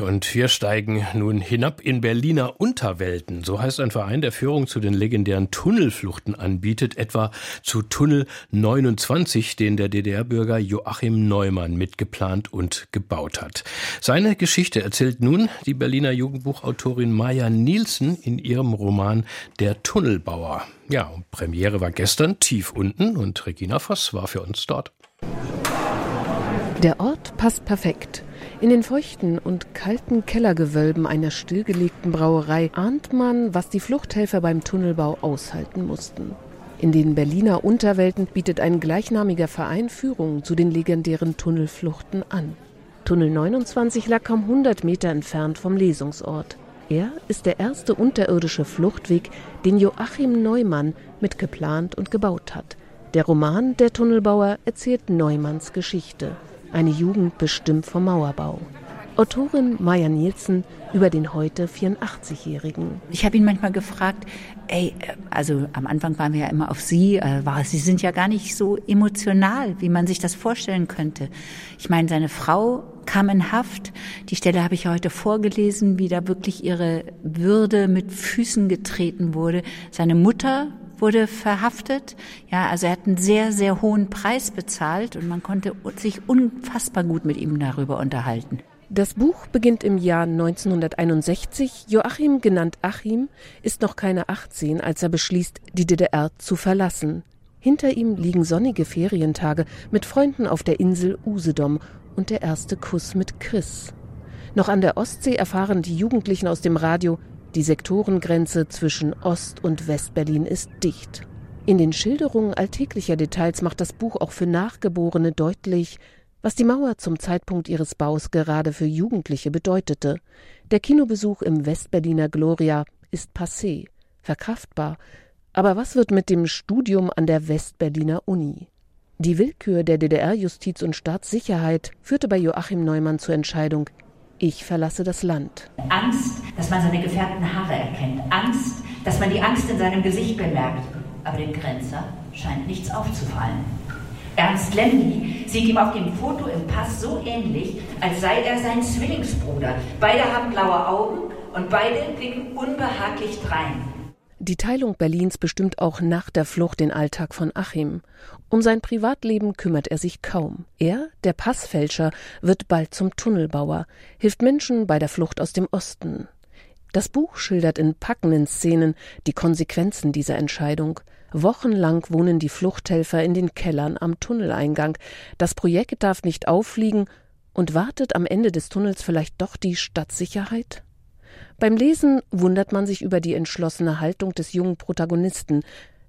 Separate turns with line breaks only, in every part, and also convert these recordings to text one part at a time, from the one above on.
und wir steigen nun hinab in Berliner Unterwelten. So heißt ein Verein, der Führung zu den legendären Tunnelfluchten anbietet, etwa zu Tunnel 29, den der DDR-Bürger Joachim Neumann mitgeplant und gebaut hat. Seine Geschichte erzählt nun die Berliner Jugendbuchautorin Maya Nielsen in ihrem Roman Der Tunnelbauer. Ja, Premiere war gestern tief unten und Regina Voss war für uns dort.
Der Ort passt perfekt. In den feuchten und kalten Kellergewölben einer stillgelegten Brauerei ahnt man, was die Fluchthelfer beim Tunnelbau aushalten mussten. In den Berliner Unterwelten bietet ein gleichnamiger Verein Führung zu den legendären Tunnelfluchten an. Tunnel 29 lag kaum 100 Meter entfernt vom Lesungsort. Er ist der erste unterirdische Fluchtweg, den Joachim Neumann mitgeplant und gebaut hat. Der Roman Der Tunnelbauer erzählt Neumanns Geschichte eine Jugend bestimmt vom Mauerbau. Autorin Maya Nielsen über den heute 84-Jährigen.
Ich habe ihn manchmal gefragt, ey, also am Anfang waren wir ja immer auf Sie, äh, war, Sie sind ja gar nicht so emotional, wie man sich das vorstellen könnte. Ich meine, seine Frau kam in Haft. Die Stelle habe ich heute vorgelesen, wie da wirklich ihre Würde mit Füßen getreten wurde. Seine Mutter wurde verhaftet. Ja, also er hat einen sehr, sehr hohen Preis bezahlt und man konnte sich unfassbar gut mit ihm darüber unterhalten.
Das Buch beginnt im Jahr 1961. Joachim, genannt Achim, ist noch keine 18, als er beschließt, die DDR zu verlassen. Hinter ihm liegen sonnige Ferientage mit Freunden auf der Insel Usedom und der erste Kuss mit Chris. Noch an der Ostsee erfahren die Jugendlichen aus dem Radio, die Sektorengrenze zwischen Ost- und Westberlin ist dicht. In den Schilderungen alltäglicher Details macht das Buch auch für Nachgeborene deutlich, was die Mauer zum Zeitpunkt ihres Baus gerade für Jugendliche bedeutete. Der Kinobesuch im Westberliner Gloria ist passé, verkraftbar. Aber was wird mit dem Studium an der Westberliner Uni? Die Willkür der DDR-Justiz und Staatssicherheit führte bei Joachim Neumann zur Entscheidung, ich verlasse das Land.
Angst, dass man seine gefärbten Haare erkennt. Angst, dass man die Angst in seinem Gesicht bemerkt. Aber dem Grenzer scheint nichts aufzufallen. Ernst Lemmy sieht ihm auf dem Foto im Pass so ähnlich, als sei er sein Zwillingsbruder. Beide haben blaue Augen und beide blicken unbehaglich drein.
Die Teilung Berlins bestimmt auch nach der Flucht den Alltag von Achim. Um sein Privatleben kümmert er sich kaum. Er, der Passfälscher, wird bald zum Tunnelbauer, hilft Menschen bei der Flucht aus dem Osten. Das Buch schildert in packenden Szenen die Konsequenzen dieser Entscheidung. Wochenlang wohnen die Fluchthelfer in den Kellern am Tunneleingang. Das Projekt darf nicht auffliegen und wartet am Ende des Tunnels vielleicht doch die Stadtsicherheit? Beim Lesen wundert man sich über die entschlossene Haltung des jungen Protagonisten.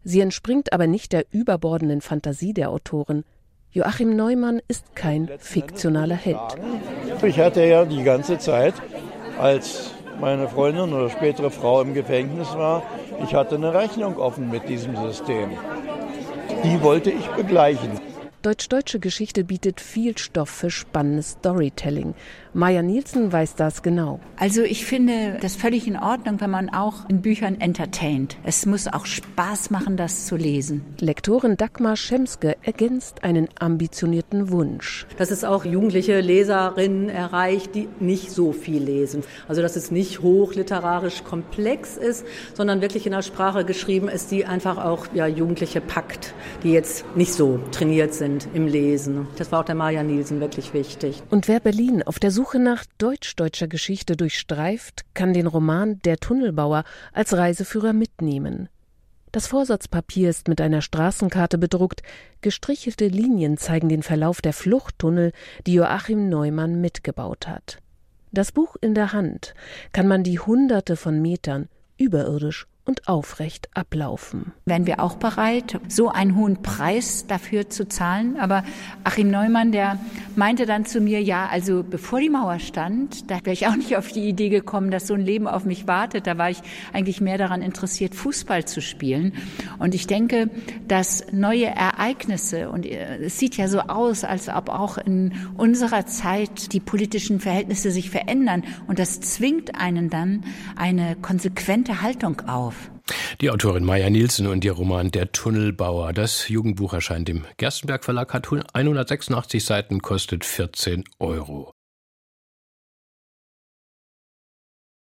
Sie entspringt aber nicht der überbordenden Fantasie der Autorin. Joachim Neumann ist kein fiktionaler Held.
Ich hatte ja die ganze Zeit, als meine Freundin oder spätere Frau im Gefängnis war, ich hatte eine Rechnung offen mit diesem System. Die wollte ich begleichen.
Deutsch-deutsche Geschichte bietet viel Stoff für spannendes Storytelling. Maya Nielsen weiß das genau.
Also ich finde das völlig in Ordnung, wenn man auch in Büchern entertaint. Es muss auch Spaß machen, das zu lesen.
Lektorin Dagmar Schemske ergänzt einen ambitionierten Wunsch.
Dass es auch jugendliche Leserinnen erreicht, die nicht so viel lesen. Also dass es nicht hochliterarisch komplex ist, sondern wirklich in einer Sprache geschrieben ist, die einfach auch ja, Jugendliche packt, die jetzt nicht so trainiert sind sind im Lesen. Das war auch der Maja Nielsen wirklich wichtig.
Und wer Berlin auf der Suche nach deutsch-deutscher Geschichte durchstreift, kann den Roman Der Tunnelbauer als Reiseführer mitnehmen. Das Vorsatzpapier ist mit einer Straßenkarte bedruckt, gestrichelte Linien zeigen den Verlauf der Fluchttunnel, die Joachim Neumann mitgebaut hat. Das Buch in der Hand kann man die Hunderte von Metern überirdisch und aufrecht ablaufen.
Wären wir auch bereit, so einen hohen Preis dafür zu zahlen? Aber Achim Neumann, der meinte dann zu mir, ja, also bevor die Mauer stand, da wäre ich auch nicht auf die Idee gekommen, dass so ein Leben auf mich wartet. Da war ich eigentlich mehr daran interessiert, Fußball zu spielen. Und ich denke, dass neue Ereignisse, und es sieht ja so aus, als ob auch in unserer Zeit die politischen Verhältnisse sich verändern. Und das zwingt einen dann eine konsequente Haltung auf.
Die Autorin Maya Nielsen und ihr Roman Der Tunnelbauer. Das Jugendbuch erscheint im Gerstenberg Verlag, hat 186 Seiten, kostet 14 Euro.